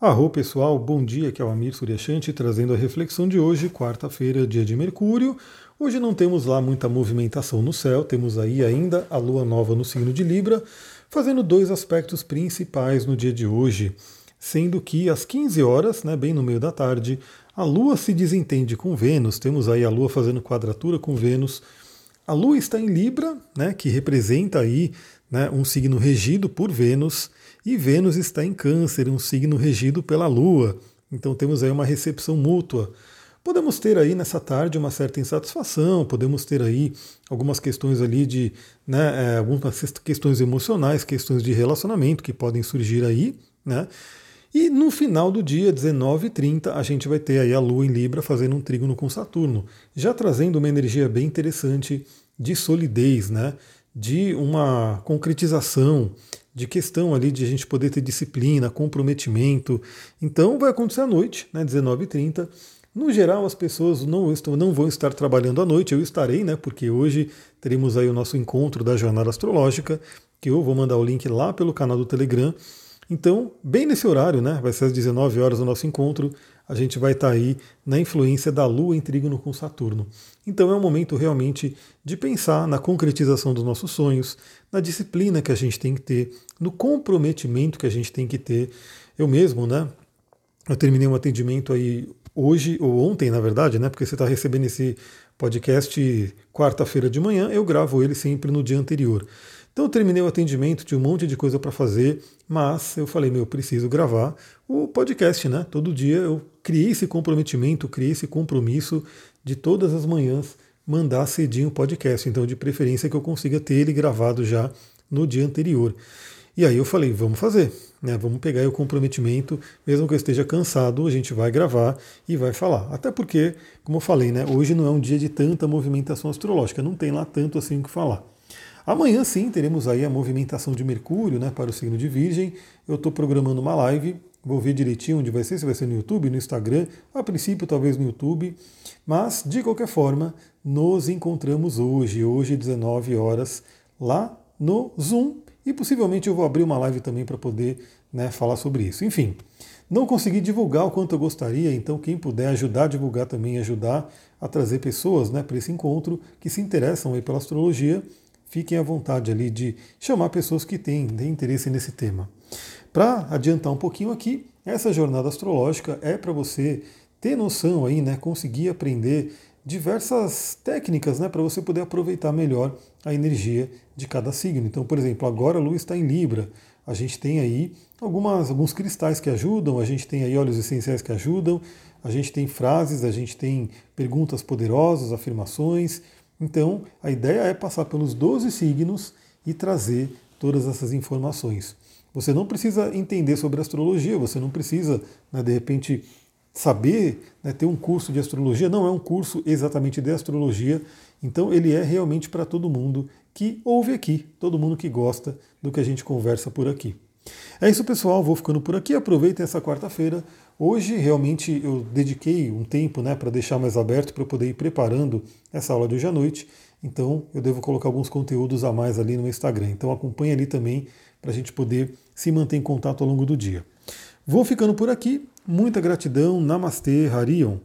Arro pessoal, bom dia, aqui é o Amir Suryashanti trazendo a reflexão de hoje, quarta-feira, dia de Mercúrio. Hoje não temos lá muita movimentação no céu, temos aí ainda a lua nova no signo de Libra, fazendo dois aspectos principais no dia de hoje, sendo que às 15 horas, né, bem no meio da tarde, a lua se desentende com Vênus, temos aí a lua fazendo quadratura com Vênus. A lua está em Libra, né, que representa aí né, um signo regido por Vênus. E Vênus está em Câncer, um signo regido pela Lua. Então temos aí uma recepção mútua. Podemos ter aí nessa tarde uma certa insatisfação, podemos ter aí algumas questões ali de, né, é, algumas questões emocionais, questões de relacionamento que podem surgir aí, né? E no final do dia, 19h30, a gente vai ter aí a Lua em Libra fazendo um trígono com Saturno, já trazendo uma energia bem interessante de solidez, né? De uma concretização, de questão ali de a gente poder ter disciplina, comprometimento. Então vai acontecer à noite, né, 19h30. No geral, as pessoas não, estão, não vão estar trabalhando à noite, eu estarei, né? Porque hoje teremos aí o nosso encontro da jornada astrológica, que eu vou mandar o link lá pelo canal do Telegram. Então, bem nesse horário, né? Vai ser às 19 horas o nosso encontro. A gente vai estar aí na influência da Lua em trígono com Saturno. Então é um momento realmente de pensar na concretização dos nossos sonhos, na disciplina que a gente tem que ter, no comprometimento que a gente tem que ter. Eu mesmo, né? Eu terminei um atendimento aí hoje, ou ontem, na verdade, né? Porque você está recebendo esse podcast quarta-feira de manhã, eu gravo ele sempre no dia anterior. Então eu terminei o atendimento, tinha um monte de coisa para fazer, mas eu falei, meu, eu preciso gravar o podcast, né? Todo dia eu criei esse comprometimento, criei esse compromisso de todas as manhãs mandar cedinho o podcast. Então, de preferência que eu consiga ter ele gravado já no dia anterior. E aí eu falei, vamos fazer, né? Vamos pegar o comprometimento, mesmo que eu esteja cansado, a gente vai gravar e vai falar. Até porque, como eu falei, né? Hoje não é um dia de tanta movimentação astrológica, não tem lá tanto assim o que falar. Amanhã sim teremos aí a movimentação de Mercúrio né, para o signo de Virgem. Eu estou programando uma live, vou ver direitinho onde vai ser, se vai ser no YouTube, no Instagram, a princípio talvez no YouTube. Mas, de qualquer forma, nos encontramos hoje, hoje 19 horas, lá no Zoom. E possivelmente eu vou abrir uma live também para poder né, falar sobre isso. Enfim, não consegui divulgar o quanto eu gostaria, então quem puder ajudar a divulgar também, ajudar a trazer pessoas né, para esse encontro que se interessam aí pela astrologia, fiquem à vontade ali de chamar pessoas que têm, têm interesse nesse tema. Para adiantar um pouquinho aqui, essa jornada astrológica é para você ter noção aí, né, conseguir aprender diversas técnicas, né, para você poder aproveitar melhor a energia de cada signo. Então, por exemplo, agora a Lua está em Libra. A gente tem aí algumas, alguns cristais que ajudam, a gente tem aí óleos essenciais que ajudam, a gente tem frases, a gente tem perguntas poderosas, afirmações. Então, a ideia é passar pelos 12 signos e trazer todas essas informações. Você não precisa entender sobre astrologia, você não precisa, né, de repente, saber, né, ter um curso de astrologia. Não é um curso exatamente de astrologia, então ele é realmente para todo mundo que ouve aqui, todo mundo que gosta do que a gente conversa por aqui. É isso, pessoal. Vou ficando por aqui. Aproveitem essa quarta-feira. Hoje, realmente, eu dediquei um tempo né, para deixar mais aberto, para poder ir preparando essa aula de hoje à noite. Então, eu devo colocar alguns conteúdos a mais ali no Instagram. Então, acompanhe ali também para a gente poder se manter em contato ao longo do dia. Vou ficando por aqui. Muita gratidão. Namastê, Harion.